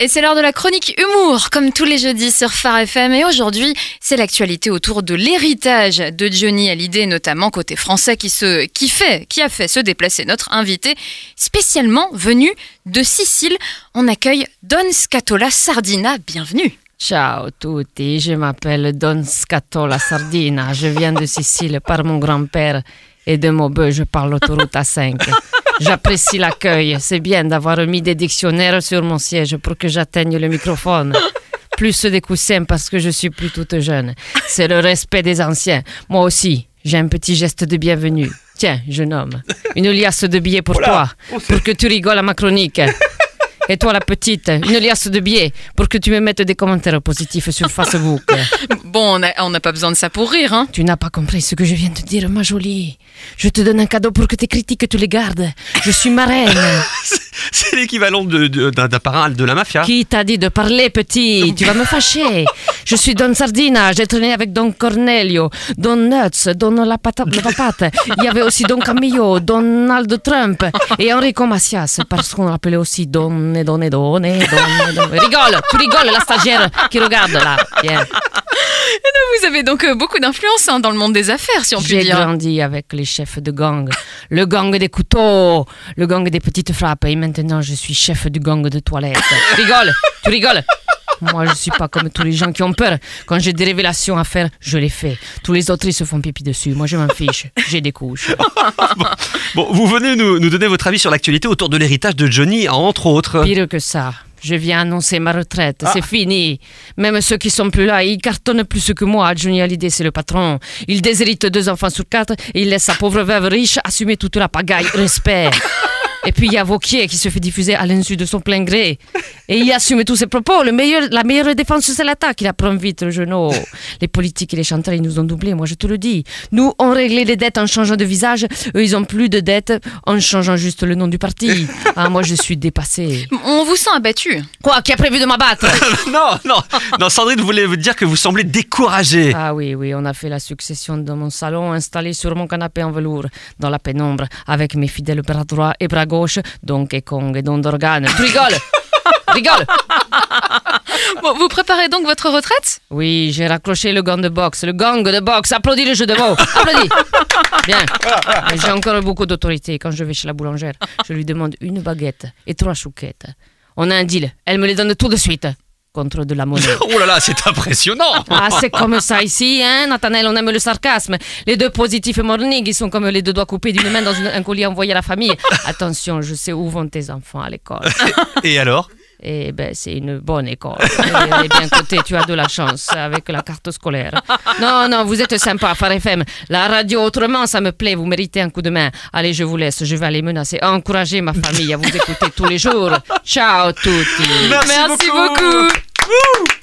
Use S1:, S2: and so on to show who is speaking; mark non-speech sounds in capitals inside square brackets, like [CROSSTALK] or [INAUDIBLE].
S1: Et c'est l'heure de la chronique humour, comme tous les jeudis sur Phare FM. Et aujourd'hui, c'est l'actualité autour de l'héritage de Johnny Hallyday, notamment côté français, qui, se, qui, fait, qui a fait se déplacer notre invité, spécialement venu de Sicile. On accueille Don Scatola Sardina. Bienvenue.
S2: Ciao tutti, je m'appelle Don Scatola Sardina. Je viens de Sicile par mon grand-père et de Maubeuge, je parle l'autoroute A5. [LAUGHS] J'apprécie l'accueil. C'est bien d'avoir mis des dictionnaires sur mon siège pour que j'atteigne le microphone. Plus des coussins parce que je suis plus toute jeune. C'est le respect des anciens. Moi aussi, j'ai un petit geste de bienvenue. Tiens, jeune homme, une liasse de billets pour toi, pour que tu rigoles à ma chronique. Et toi, la petite, une liasse de billets pour que tu me mettes des commentaires positifs sur Facebook.
S1: Bon, on n'a pas besoin de ça pour rire, hein
S2: Tu n'as pas compris ce que je viens de dire, ma jolie. Je te donne un cadeau pour que tes critiques, tu les gardes. Je suis ma reine. [LAUGHS] [LAUGHS]
S3: C'est l'équivalent d'un parrain de la mafia.
S2: Qui t'a dit de parler, petit [LAUGHS] Tu vas me fâcher. Je suis Don Sardina, j'ai traîné avec Don Cornelio, Don Nuts, Don la, patate, la patate. Il y avait aussi Don Camillo, Donald Trump et Enrico Macias, parce qu'on l'appelait aussi Don et Don et Don et Don, Don. Rigole, tu rigoles, la stagiaire qui regarde là. Viens.
S1: Vous avez donc euh, beaucoup d'influence hein, dans le monde des affaires, si on peut
S2: J'ai
S1: dire.
S2: grandi avec les chefs de gang, le gang des couteaux, le gang des petites frappes, et maintenant je suis chef du gang de toilette. [LAUGHS] Rigole, tu rigoles moi, je suis pas comme tous les gens qui ont peur. Quand j'ai des révélations à faire, je les fais. Tous les autres, ils se font pipi dessus. Moi, je m'en fiche. J'ai des couches. [LAUGHS]
S3: Bon, vous venez nous, nous donner votre avis sur l'actualité autour de l'héritage de Johnny, entre autres.
S2: Pire que ça. Je viens annoncer ma retraite, c'est fini. Même ceux qui sont plus là, ils cartonnent plus que moi. Johnny Hallyday, c'est le patron. Il déshérite deux enfants sur quatre et il laisse sa pauvre veuve riche assumer toute la pagaille. Respect. [LAUGHS] Et puis il y a Vauquier qui se fait diffuser à l'insu de son plein gré. Et il assume tous ses propos. Le meilleur, la meilleure défense, c'est l'attaque. Il apprend vite le genou. Les politiques et les chanteurs, ils nous ont doublés, moi je te le dis. Nous, on réglait les dettes en changeant de visage. Eux, ils ont plus de dettes en changeant juste le nom du parti. Ah, moi je suis dépassé.
S1: On vous sent abattu.
S2: Quoi Qui a prévu de m'abattre? [LAUGHS]
S3: Non, non, non, Sandrine voulait vous dire que vous semblez découragé.
S2: Ah oui, oui, on a fait la succession dans mon salon, installé sur mon canapé en velours, dans la pénombre, avec mes fidèles bras droit et bras gauche, Donkey Kong et Don Dorgane. Tu rigoles? Rigole [LAUGHS]
S1: Bon, vous préparez donc votre retraite?
S2: Oui, j'ai raccroché le gant de boxe, le gang de boxe. Applaudis le jeu de mots. Applaudis. Bien. J'ai encore beaucoup d'autorité quand je vais chez la boulangère. Je lui demande une baguette et trois chouquettes. On a un deal. Elle me les donne tout de suite. Contre de la monnaie. [LAUGHS]
S3: Oh là là, c'est impressionnant.
S2: Ah, c'est comme ça ici, hein, Nathanaël, on aime le sarcasme. Les deux positifs morning, ils sont comme les deux doigts coupés d'une main dans une- un colis envoyé à la famille. [LAUGHS] Attention, je sais où vont tes enfants à l'école.
S3: Et alors?
S2: Eh ben, c'est une bonne école. Elle est bien cotée, tu as de la chance avec la carte scolaire. Non, non, vous êtes sympa, Phare FM. La radio autrement, ça me plaît, vous méritez un coup de main. Allez, je vous laisse, je vais aller menacer, encourager ma famille à vous écouter tous les jours. [LAUGHS] Ciao tutti.
S3: Merci
S1: Merci
S3: beaucoup.
S1: beaucoup. Woo!